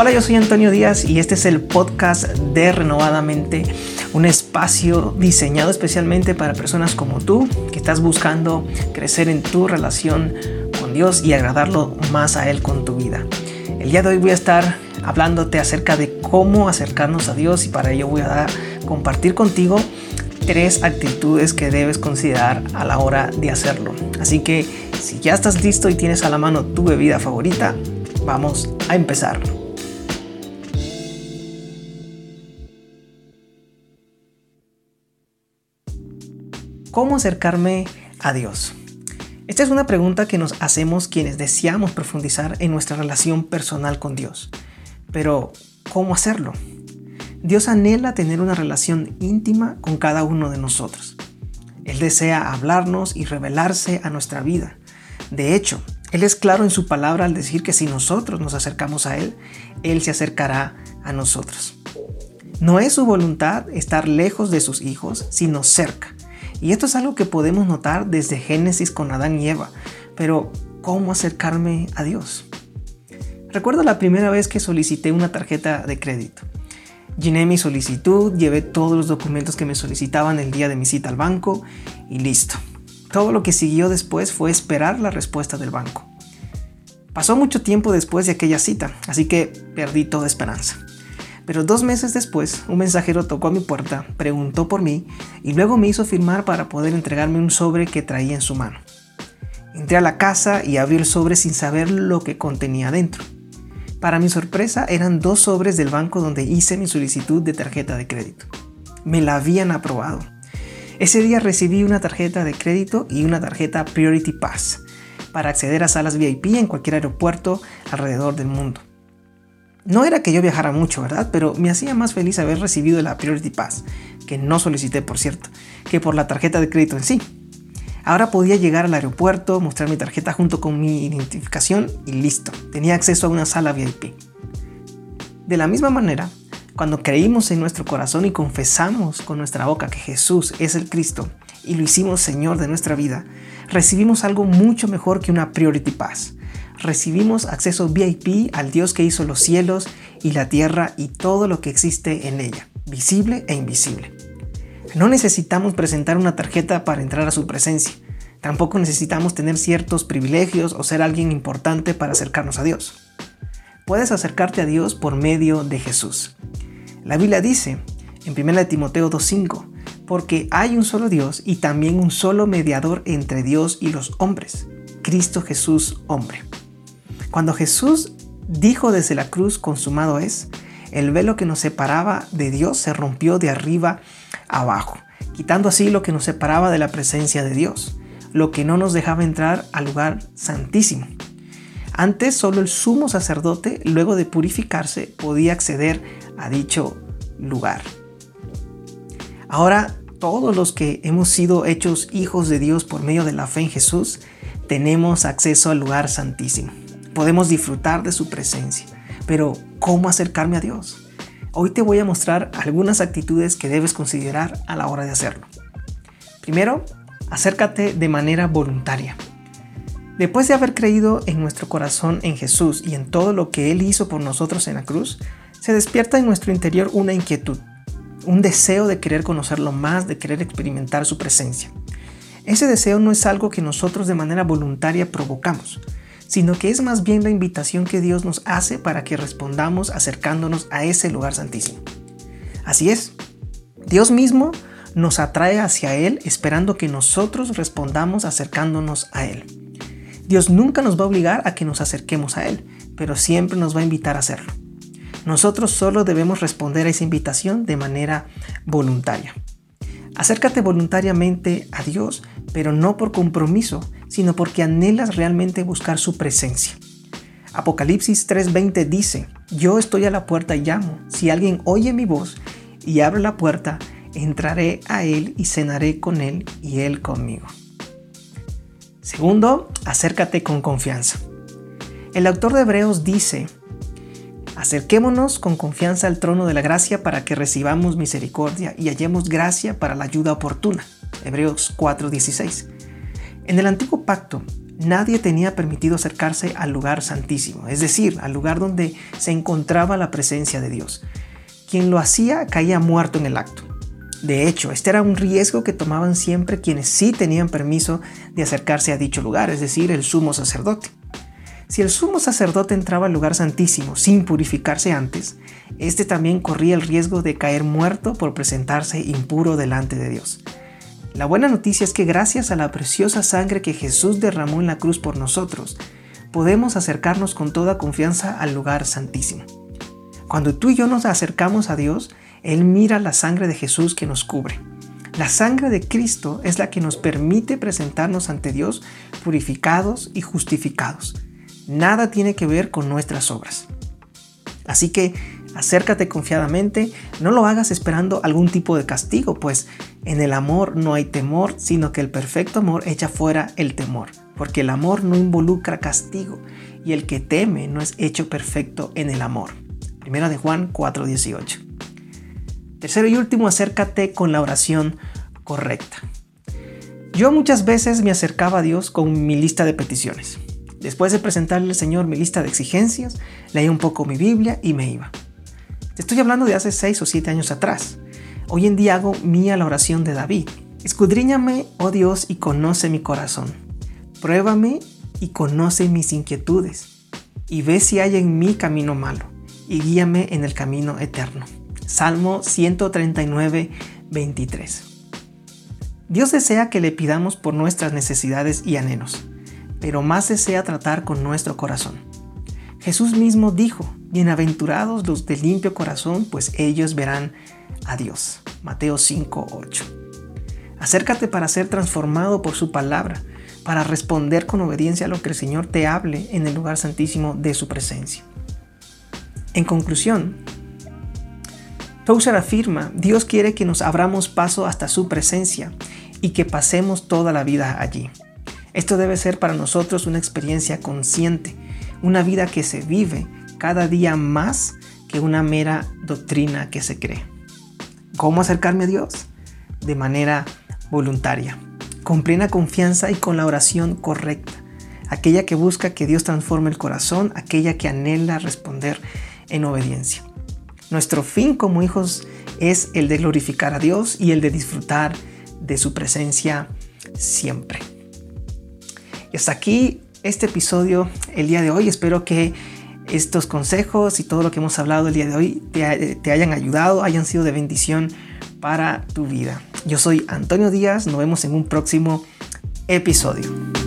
Hola, yo soy Antonio Díaz y este es el podcast de Renovadamente, un espacio diseñado especialmente para personas como tú que estás buscando crecer en tu relación con Dios y agradarlo más a Él con tu vida. El día de hoy voy a estar hablándote acerca de cómo acercarnos a Dios y para ello voy a compartir contigo tres actitudes que debes considerar a la hora de hacerlo. Así que si ya estás listo y tienes a la mano tu bebida favorita, vamos a empezar. ¿Cómo acercarme a Dios? Esta es una pregunta que nos hacemos quienes deseamos profundizar en nuestra relación personal con Dios. Pero, ¿cómo hacerlo? Dios anhela tener una relación íntima con cada uno de nosotros. Él desea hablarnos y revelarse a nuestra vida. De hecho, Él es claro en su palabra al decir que si nosotros nos acercamos a Él, Él se acercará a nosotros. No es su voluntad estar lejos de sus hijos, sino cerca. Y esto es algo que podemos notar desde Génesis con Adán y Eva. Pero, ¿cómo acercarme a Dios? Recuerdo la primera vez que solicité una tarjeta de crédito. Llené mi solicitud, llevé todos los documentos que me solicitaban el día de mi cita al banco y listo. Todo lo que siguió después fue esperar la respuesta del banco. Pasó mucho tiempo después de aquella cita, así que perdí toda esperanza. Pero dos meses después, un mensajero tocó a mi puerta, preguntó por mí y luego me hizo firmar para poder entregarme un sobre que traía en su mano. Entré a la casa y abrí el sobre sin saber lo que contenía dentro. Para mi sorpresa, eran dos sobres del banco donde hice mi solicitud de tarjeta de crédito. Me la habían aprobado. Ese día recibí una tarjeta de crédito y una tarjeta Priority Pass para acceder a salas VIP en cualquier aeropuerto alrededor del mundo. No era que yo viajara mucho, ¿verdad? Pero me hacía más feliz haber recibido la Priority Pass, que no solicité por cierto, que por la tarjeta de crédito en sí. Ahora podía llegar al aeropuerto, mostrar mi tarjeta junto con mi identificación y listo. Tenía acceso a una sala VIP. De la misma manera, cuando creímos en nuestro corazón y confesamos con nuestra boca que Jesús es el Cristo y lo hicimos Señor de nuestra vida, recibimos algo mucho mejor que una Priority Pass recibimos acceso VIP al Dios que hizo los cielos y la tierra y todo lo que existe en ella, visible e invisible. No necesitamos presentar una tarjeta para entrar a su presencia. Tampoco necesitamos tener ciertos privilegios o ser alguien importante para acercarnos a Dios. Puedes acercarte a Dios por medio de Jesús. La Biblia dice en 1 Timoteo 2.5, porque hay un solo Dios y también un solo mediador entre Dios y los hombres, Cristo Jesús hombre. Cuando Jesús dijo desde la cruz, consumado es, el velo que nos separaba de Dios se rompió de arriba abajo, quitando así lo que nos separaba de la presencia de Dios, lo que no nos dejaba entrar al lugar santísimo. Antes solo el sumo sacerdote, luego de purificarse, podía acceder a dicho lugar. Ahora todos los que hemos sido hechos hijos de Dios por medio de la fe en Jesús, tenemos acceso al lugar santísimo podemos disfrutar de su presencia. Pero, ¿cómo acercarme a Dios? Hoy te voy a mostrar algunas actitudes que debes considerar a la hora de hacerlo. Primero, acércate de manera voluntaria. Después de haber creído en nuestro corazón en Jesús y en todo lo que Él hizo por nosotros en la cruz, se despierta en nuestro interior una inquietud, un deseo de querer conocerlo más, de querer experimentar su presencia. Ese deseo no es algo que nosotros de manera voluntaria provocamos, sino que es más bien la invitación que Dios nos hace para que respondamos acercándonos a ese lugar santísimo. Así es, Dios mismo nos atrae hacia Él esperando que nosotros respondamos acercándonos a Él. Dios nunca nos va a obligar a que nos acerquemos a Él, pero siempre nos va a invitar a hacerlo. Nosotros solo debemos responder a esa invitación de manera voluntaria. Acércate voluntariamente a Dios, pero no por compromiso, sino porque anhelas realmente buscar su presencia. Apocalipsis 3:20 dice, yo estoy a la puerta y llamo. Si alguien oye mi voz y abre la puerta, entraré a él y cenaré con él y él conmigo. Segundo, acércate con confianza. El autor de Hebreos dice, acerquémonos con confianza al trono de la gracia para que recibamos misericordia y hallemos gracia para la ayuda oportuna. Hebreos 4:16. En el antiguo pacto, nadie tenía permitido acercarse al lugar santísimo, es decir, al lugar donde se encontraba la presencia de Dios. Quien lo hacía caía muerto en el acto. De hecho, este era un riesgo que tomaban siempre quienes sí tenían permiso de acercarse a dicho lugar, es decir, el sumo sacerdote. Si el sumo sacerdote entraba al lugar santísimo sin purificarse antes, éste también corría el riesgo de caer muerto por presentarse impuro delante de Dios. La buena noticia es que gracias a la preciosa sangre que Jesús derramó en la cruz por nosotros, podemos acercarnos con toda confianza al lugar santísimo. Cuando tú y yo nos acercamos a Dios, Él mira la sangre de Jesús que nos cubre. La sangre de Cristo es la que nos permite presentarnos ante Dios purificados y justificados nada tiene que ver con nuestras obras. Así que acércate confiadamente, no lo hagas esperando algún tipo de castigo, pues en el amor no hay temor, sino que el perfecto amor echa fuera el temor, porque el amor no involucra castigo y el que teme no es hecho perfecto en el amor. Primera de Juan 4:18. Tercero y último, acércate con la oración correcta. Yo muchas veces me acercaba a Dios con mi lista de peticiones. Después de presentarle al Señor mi lista de exigencias, leí un poco mi Biblia y me iba. Te estoy hablando de hace 6 o 7 años atrás. Hoy en día hago mía la oración de David. Escudriñame, oh Dios, y conoce mi corazón. Pruébame y conoce mis inquietudes. Y ve si hay en mí camino malo, y guíame en el camino eterno. Salmo 139, 23. Dios desea que le pidamos por nuestras necesidades y anhelos pero más desea tratar con nuestro corazón. Jesús mismo dijo, Bienaventurados los de limpio corazón, pues ellos verán a Dios. Mateo 5:8. Acércate para ser transformado por su palabra, para responder con obediencia a lo que el Señor te hable en el lugar santísimo de su presencia. En conclusión, Tozer afirma, Dios quiere que nos abramos paso hasta su presencia y que pasemos toda la vida allí. Esto debe ser para nosotros una experiencia consciente, una vida que se vive cada día más que una mera doctrina que se cree. ¿Cómo acercarme a Dios? De manera voluntaria, con plena confianza y con la oración correcta, aquella que busca que Dios transforme el corazón, aquella que anhela responder en obediencia. Nuestro fin como hijos es el de glorificar a Dios y el de disfrutar de su presencia siempre. Y hasta aquí este episodio el día de hoy. Espero que estos consejos y todo lo que hemos hablado el día de hoy te, hayan ayudado, hayan sido de bendición para tu vida. Yo soy Antonio Díaz, nos vemos en un próximo episodio.